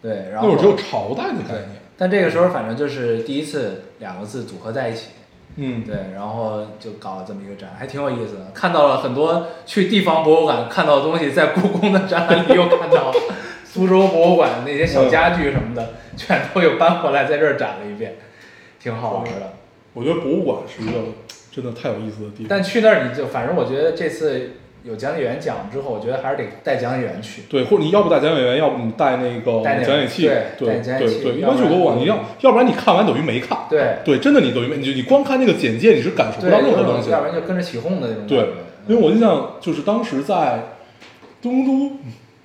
对，然后
那会儿只有朝代的概念，，
但这个时候反正就是第一次两个字组合在一起，
嗯，
对，然后就搞了这么一个展，还挺有意思的。看到了很多去地方博物馆看到的东西，在故宫的展览里又看到了。苏州博物馆那些小家具什么的，全都又搬回来在这儿展了一遍，挺好玩的。
我觉得博物馆是一个真的太有意思的地方。
但去那儿你就，反正我觉得这次有讲解员讲之后，我觉得还是得带讲解员去。
对，或者你要不带讲解员，要不你带那个
带
讲解器，
对
对对对。一般去博物馆，你要要不然你看完等于没看，
对
对，真的你等于没，你就你光看那个简介，你是感受不，到任何东西的。
要不然就跟着起哄的那种
对。，因为我印象就是当时在东都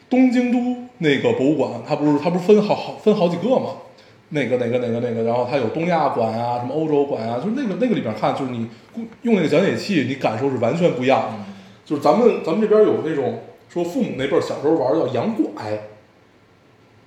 东京都那个博物馆，它不是它不是分好好分好几个嘛？那个那个那个那个，然后它有东亚馆啊，什么欧洲馆啊，就是那个那个里边看，就是你用那个讲解器，你感受是完全不一样的。
嗯
就是咱们咱们这边有那种说父母那辈儿小时候玩的叫羊拐，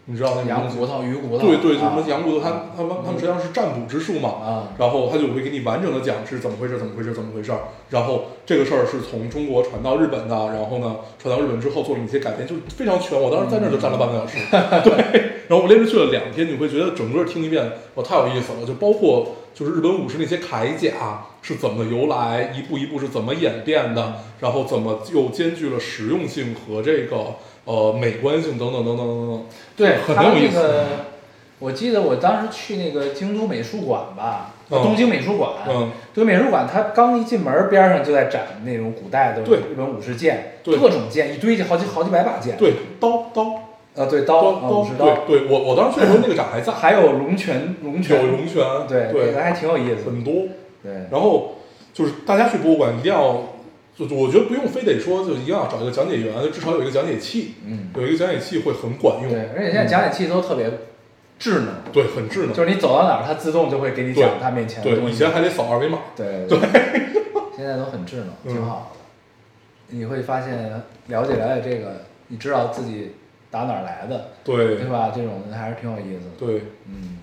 你知道那种东西
羊骨头、鱼骨头，
对对，就什么
啊
羊骨头，他他们他们实际上是占卜之术嘛。
啊，
然后他就会给你完整的讲是怎么回事，怎么回事，怎么回事。然后这个事儿是从中国传到日本的，然后呢，传到日本之后做了一些改变，就是非常全。我当时在那儿就站了半个小时，对。<laughs> 然后我连着去了两天，你会觉得整个听一遍，哇，太有意思了。就包括就是日本武士那些铠甲是怎么由来，一步一步是怎么演变的，然后怎么又兼具了实用性和这个呃美观性等等等等等等。
对，
很有意思
那个，我记得我当时去那个京都美术馆吧，
嗯
东京美术馆，
嗯，
东京美术馆，它刚一进门边上就在展那种古代的
对
日本武士剑，
对
各种剑，一堆就好几好几百把剑，
对，刀刀
啊，对刀，
刀对对，我我当时去的时候那个展还在，<laughs>
还有龙泉，龙泉，
有龙泉，
对，
对
那还挺有意思的，
很多。
对，
然后就是大家去博物馆一定要，就我觉得不用非得说就一定要找一个讲解员，就至少有一个讲解器，
嗯，
有一个讲解器会很管用。
对，而且现在讲解器都特别智能，
对，很智能。
就是你走到哪儿，它自动就会给你讲
对
它面前的，东西，
以前还得扫二维码。
对对，现在都很智能，
嗯 <laughs>
挺好的。你会发现了解了解这个，你知道自己打哪儿来的，
对
对吧？这种的还是挺有意思的。
对，
嗯，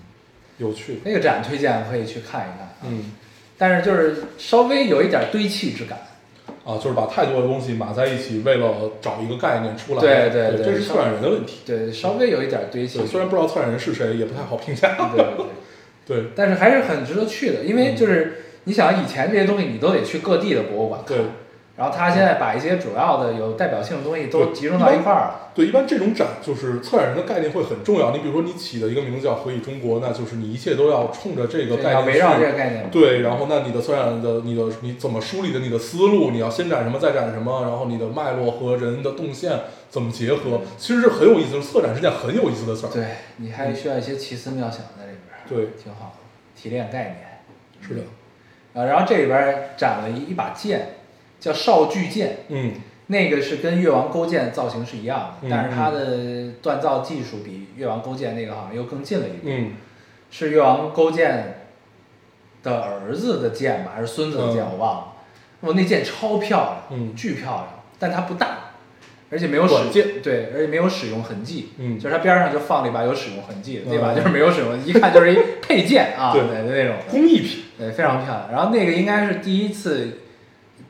有趣。
那个展推荐可以去看一看啊，
嗯
但是就是稍微有一点堆砌之感。
啊，就是把太多的东西码在一起，为了找一个概念出来。
对对对
这是策展人的问题。
对，稍微有一点堆砌，。
虽然不知道策展人是谁，也不太好评价。
对对对，<laughs>
对
但是还是很值得去的，因为就是你想以前这些东西你都得去各地的博物馆看
对，
然后他现在把一些主要的有代表性的东西都集中到一块儿了。
对，一般这种展就是策展人的概念会很重要。你比如说你起的一个名字叫“何以中国”，那就是你一切都要冲着这个概念
对要围绕
去
这个概念。
对，然后那你的策展的你的你怎么梳理的你的思路？你要先展什么，再展什么？然后你的脉络和人的动线怎么结合？其实是很有意思的。策展是件很有意思的事儿。
对你还需要一些奇思妙想在里边儿，
对，
挺好的，提炼概念。
是的，
啊，然后这里边儿展了一一把剑，叫少巨剑，
嗯
那个是跟越王勾践造型是一样的，
嗯
但是它的锻造技术比越王勾践那个好像又更近了一步，
嗯
是越王勾践的儿子的剑吧，还是孙子的剑，
嗯
我忘了。我那剑超漂亮，
嗯
巨漂亮，但它不大，而且没有使对，而且没有使用痕迹，
嗯
就是它边上就放了一把有使用痕迹的，那把
嗯
就是没有使用，一看就是一配件啊，
对
对那种。
工艺品。
对，非常漂亮。然后那个应该是第一次，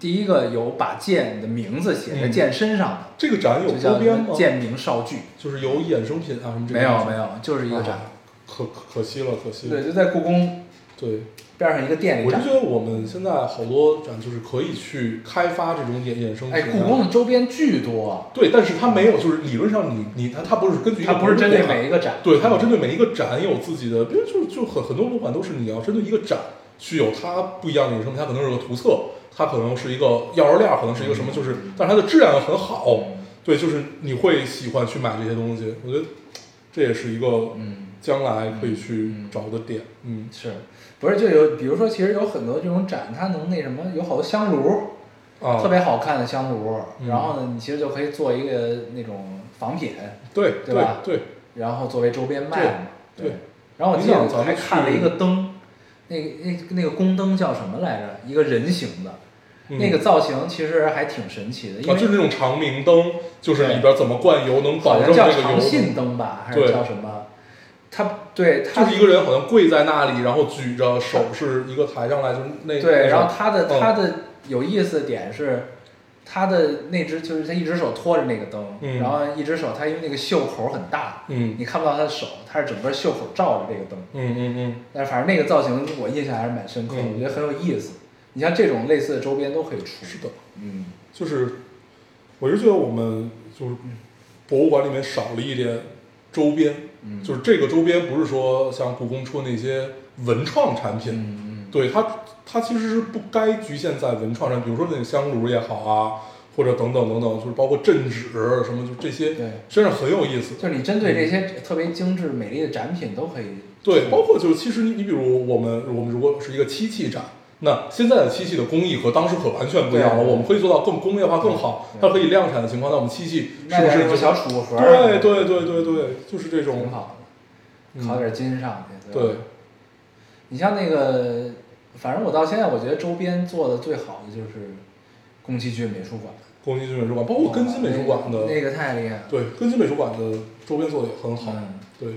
第一个有把剑的名字写在
嗯
剑身上的，
这个展有周边吗？
剑名少剧。
就是有衍生品啊什么这个。
没有没有，就是一个展。
啊可可可惜了，可惜了。
对，就在故宫
对，
边上一个店里
我就觉。得我们现在好多展就是可以去开发这种衍衍生
哎，
品啊
故宫的周边巨多，
对，但是它没有，就是理论上你你它它不是根据
它不是针对每一个展。
对，它要针对每一个展有自己的，比如就就很很多博物馆都是你要针对一个展去有它不一样的衍生品，它可能是个图册，它可能是一个钥匙链儿，可能是一个什么，就是，但是它的质量又很好，对，就是你会喜欢去买这些东西，我觉得这也是一个
嗯，
将来可以去
嗯
找的点，嗯。
是，不是就有，比如说，其实有很多这种展，它能那什么，有好多香炉，
啊，
特别好看的香炉，
嗯。
然后呢，你其实就可以做一个那种仿品，
对
对吧
对
然后作为周边卖嘛。
对对
然后我记得我还看了一个灯，那个那那个宫灯叫什么来着？一个人形的，
嗯
那个造型其实还挺神奇的，因
啊，
为
就是那种长明灯，就是里边怎么灌油能保证
叫长
这个油
信灯吧，还是叫什么？他对它
就是一个人好像跪在那里，然后举着手是一个抬上来，就是那
对，然后
种
它的
嗯
它的有意思的点是，他的那只就是他一只手托着那个灯，
嗯
然后一只手他因为那个袖口很大，
嗯
你看不到他的手，他是整个袖口罩着这个灯。
嗯嗯嗯，
但是反正那个造型我印象还是蛮深刻的，
嗯
我觉得很有意思。你像这种类似的周边都可以出。
是的，
嗯，
就是我是觉得我们就是博物馆里面少了一点周边，
嗯
就是这个周边不是说像故宫出的那些文创产品，
嗯嗯
对它它其实是不该局限在文创上，比如说那个香炉也好啊，或者等等等等，就是包括镇纸什么，就这些
对，
实际上很有意思。
就是你针对这些特别精致美丽的展品都可以。
对，包括就是其实你你比如我们我们如果是一个漆器展，那现在的漆器的工艺和当时可完全不一样了，我们可以做到更工业化更好，
对。
它可以量产的情况，那我们漆器是不是就
小储物盒儿
对对对对对，就是这种
挺
种
好的，
嗯。
烤点金上去。
对，
你像那个，反正我到现在我觉得周边做的最好的就是宫崎骏美术馆，
宫崎骏美术馆，包括根津美术馆的
那个那个太厉害了。
对根津美术馆的周边做的也很好，
嗯，
对，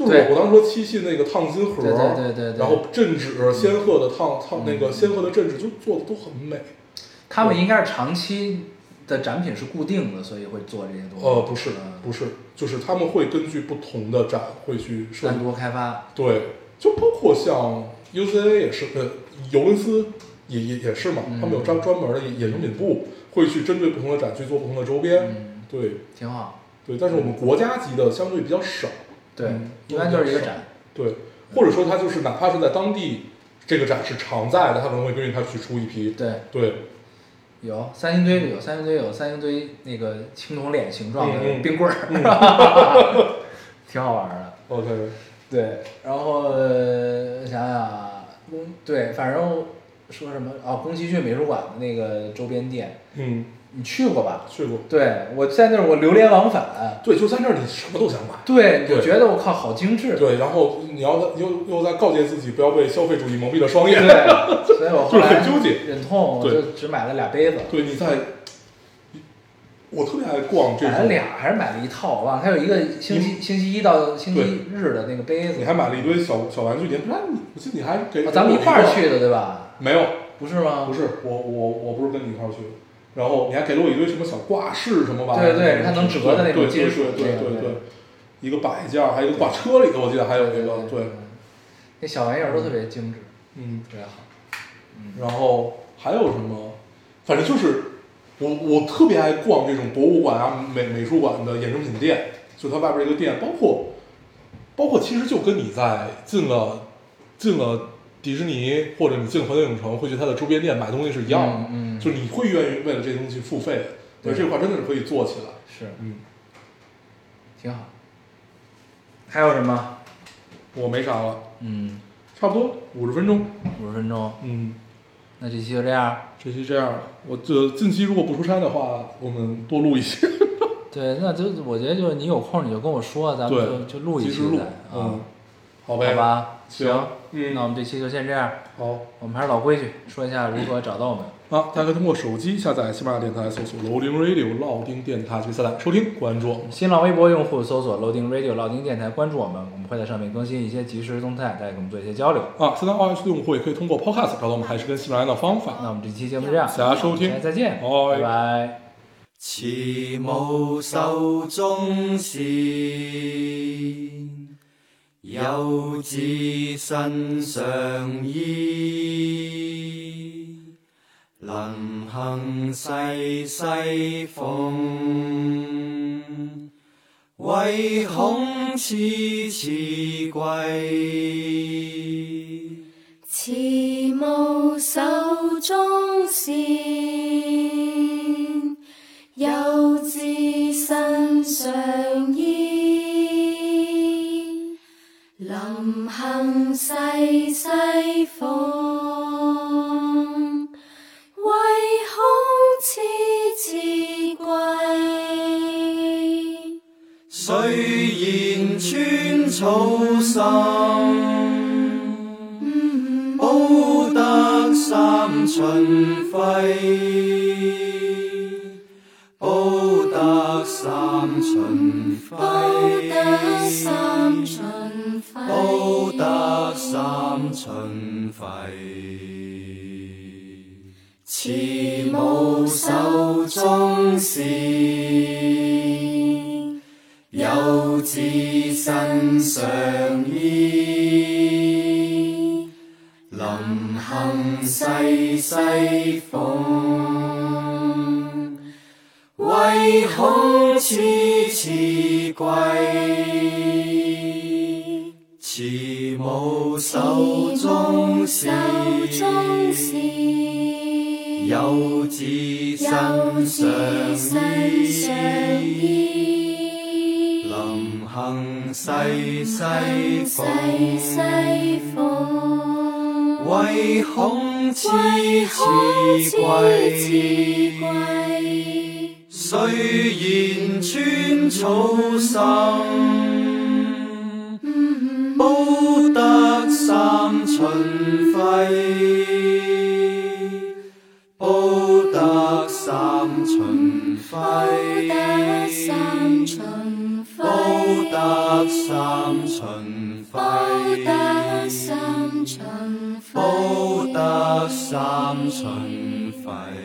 就是我我当时说七系那个烫金盒，
对对对对对。
然后镇纸仙鹤的烫烫
嗯
那个仙鹤的镇纸就做的都很美，
他们应该是长期的展品是固定的，所以会做这些东西。
呃，不是
嗯
不是，就是他们会根据不同的展会去
单独开发。
对，就包括像 UCLA 也是，呃，尤伦斯也也也是嘛，
嗯
他们有专专门的衍生品部，会去针对不同的展去做不同的周边。
嗯，
对
挺好。
对，但是我们国家级的相对比较少。
对
嗯，
一般就是一个展。
对，或者说它就是哪怕是在当地这个展是常在的，它可能会根据它去出一批。
对，
对，
有三星堆有三星堆有三星堆那个青铜脸形状的冰棍儿，<laughs> 挺好玩的。
OK，
对，然后呃想想啊，宫对，反正说什么啊，宫崎骏美术馆的那个周边店，
嗯，
你去过吧？
去过。
对，我在那儿我流连往返。
对，就在那儿你什么都想买。
对，
对
我觉得我靠，好精致。
对，然后你要又又在告诫自己不要被消费主义蒙蔽了双眼。
对，所以我后 <laughs>
就是
来
很纠结
忍痛，我就只买了俩杯子，
对，你在，我特别爱逛这种，
买了俩还是买了一套，我忘了。它有一个星期星期一到星期日的那个杯子
你，还买了一堆小小玩具，你不然你，我记得你还给、
哦咱们一块儿去的对吧？
没有，
不是吗？
不是我我我不是跟你一块儿去的，然后你还给了我一堆什么小挂饰什么玩意儿，
对对它能折的那种金属
对对
那个对
对对对，一个摆件儿，还有一个挂车里头，我记得还有一个对，
那小玩意儿都特别精致，
嗯，
特别好。
然后还有什么，反正就是我我特别爱逛这种博物馆啊、美美术馆的衍生品店，就它外边一个店，包括包括其实就跟你在进了进了迪士尼或者你进环球影城会去它的周边店买东西是一样的，
嗯嗯。
就是你会愿意为了这东西付费的，对。
对
这块真的是可以做起来，
是。
嗯，
挺好。还有什么？
我没啥了，
嗯，
差不多五十分钟，
五十分钟，
嗯，
那这期就这样。
这期这样，我这近期如果不出差的话，我们多录一些，<laughs>
对，那就我觉得就是你有空你就跟我说，咱们就就录一
及时录。
期，
嗯。
啊，，
好呗，
好吧？
行嗯
那我们这期就先这样。
好。
我们还是老规矩，说一下如何找到我们。
啊，大家可以通过手机下载喜马拉雅电台，搜索 Loading Radio 老丁电台去下载收听关注我们。
新浪微博用户搜索 Loading Radio 老丁电台，关注我们，我们会在上面更新一些即时动态，大家跟我们做一些交流。
啊，现在 iOS 用户也可以通过 Podcast 找到我们，还是跟喜马拉雅的方法。
那我们这期节目就这样，
大家收听
再见，
拜
拜拜。
慈母手中线，有志身上衣，能行世西风，唯恐次次贵。
慈母手中线，幼志身上衣。临行世西风，唯恐次次贵。
虽然穿草绳，保得三秦桧，保得三秦桧，
报得三秦桧，
保得三秦桧。慈母手中线，幼子身上衣。临行世西风，唯恐次次归。慈母手中线，
手中线，
幼子身
上
衣。临行世西
西
风，
西风，
唯恐次
唯
次
恐次次
贵。
贵。
虽然穿草心，保得三秦桧，保得三秦桧，
得三秦
保，得三秦
报得，三秦
保
桧，
得三秦桧。